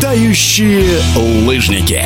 Тающие лыжники.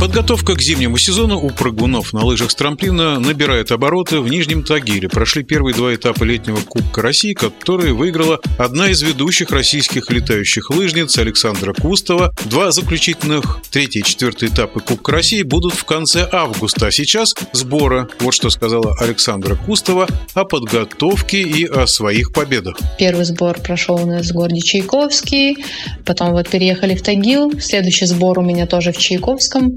Подготовка к зимнему сезону у прыгунов на лыжах с трамплина набирает обороты. В Нижнем Тагиле прошли первые два этапа летнего Кубка России, которые выиграла одна из ведущих российских летающих лыжниц Александра Кустова. Два заключительных, третий и четвертый этапы Кубка России будут в конце августа. А сейчас сбора. Вот что сказала Александра Кустова о подготовке и о своих победах. Первый сбор прошел у нас в городе Чайковский, потом вот переехали в Тагил. Следующий сбор у меня тоже в Чайковском.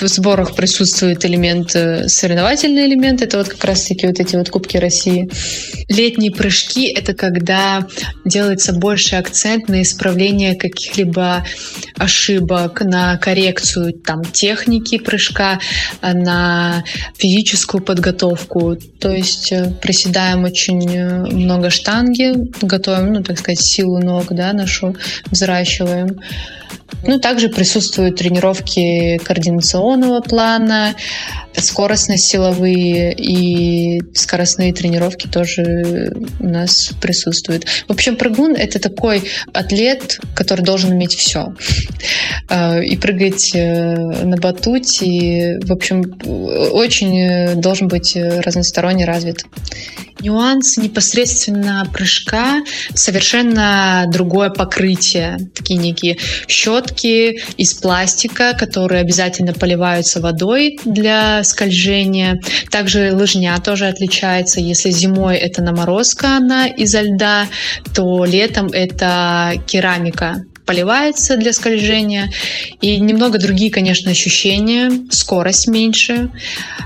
В сборах присутствует элемент, э, соревновательный элемент, это вот как раз-таки вот эти вот Кубки России. Летние прыжки — это когда делается больше акцент на исправление каких-либо ошибок, на коррекцию там, техники прыжка, на физическую подготовку. То есть э, приседаем очень э, много штанги, готовим, ну, так сказать, силу ног, да, нашу взращиваем. Ну, также присутствуют тренировки координационного плана, скоростно-силовые и скоростные тренировки тоже у нас присутствуют. В общем, прыгун — это такой атлет, который должен иметь все. Э, и прыгать э, на батуте, и, в общем, очень должен быть разносторонне развит. Нюанс непосредственно прыжка совершенно другое покрытие. Такие некие щетки из пластика, которые обязательно поливаются водой для скольжения. Также лыжня тоже отличается. Если зимой это наморозка, она изо льда, то летом это керамика поливается для скольжения. И немного другие, конечно, ощущения. Скорость меньше.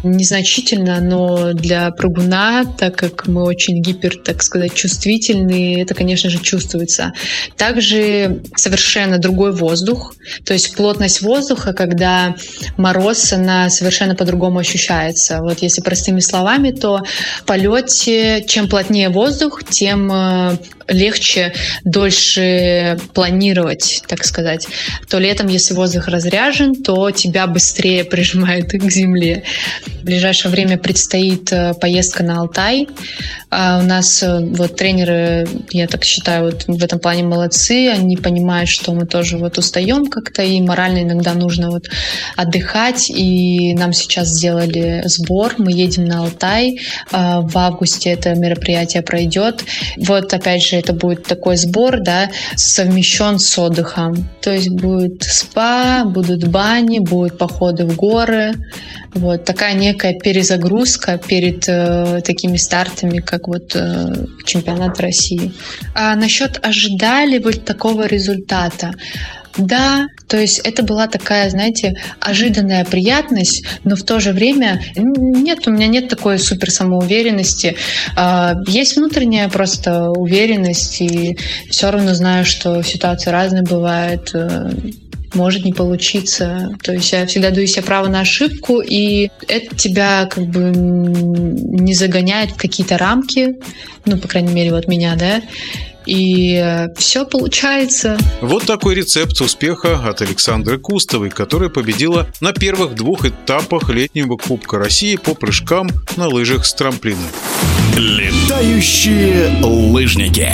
Незначительно, но для прыгуна, так как мы очень гипер, так сказать, чувствительные, это, конечно же, чувствуется. Также совершенно другой воздух. То есть плотность воздуха, когда мороз, она совершенно по-другому ощущается. Вот если простыми словами, то в полете чем плотнее воздух, тем э, легче дольше планировать, так сказать. То летом, если воздух разряжен, то тебя быстрее прижимает к земле. В ближайшее время предстоит э, поездка на Алтай. А у нас э, вот тренеры, я так считаю, вот в этом плане молодцы. Они понимают, что мы тоже вот устаем как-то, и морально иногда нужно вот отдыхать. И нам сейчас сделали сбор. Мы едем на Алтай. А в августе это мероприятие пройдет. Вот опять же, это будет такой сбор, да, совмещен с отдыхом. То есть будет спа, будут бани, будут походы в горы. Вот такая некая перезагрузка перед э, такими стартами, как вот э, чемпионат России. А насчет ожидали вот такого результата? Да, то есть это была такая, знаете, ожиданная приятность, но в то же время нет, у меня нет такой супер самоуверенности. А, есть внутренняя просто уверенность, и все равно знаю, что ситуации разные бывают э, может не получиться. То есть я всегда даю себе право на ошибку, и это тебя как бы не загоняет в какие-то рамки, ну, по крайней мере, вот меня, да, и э, все получается. Вот такой рецепт успеха от Александры Кустовой, которая победила на первых двух этапах летнего Кубка России по прыжкам на лыжах с трамплина. Летающие лыжники.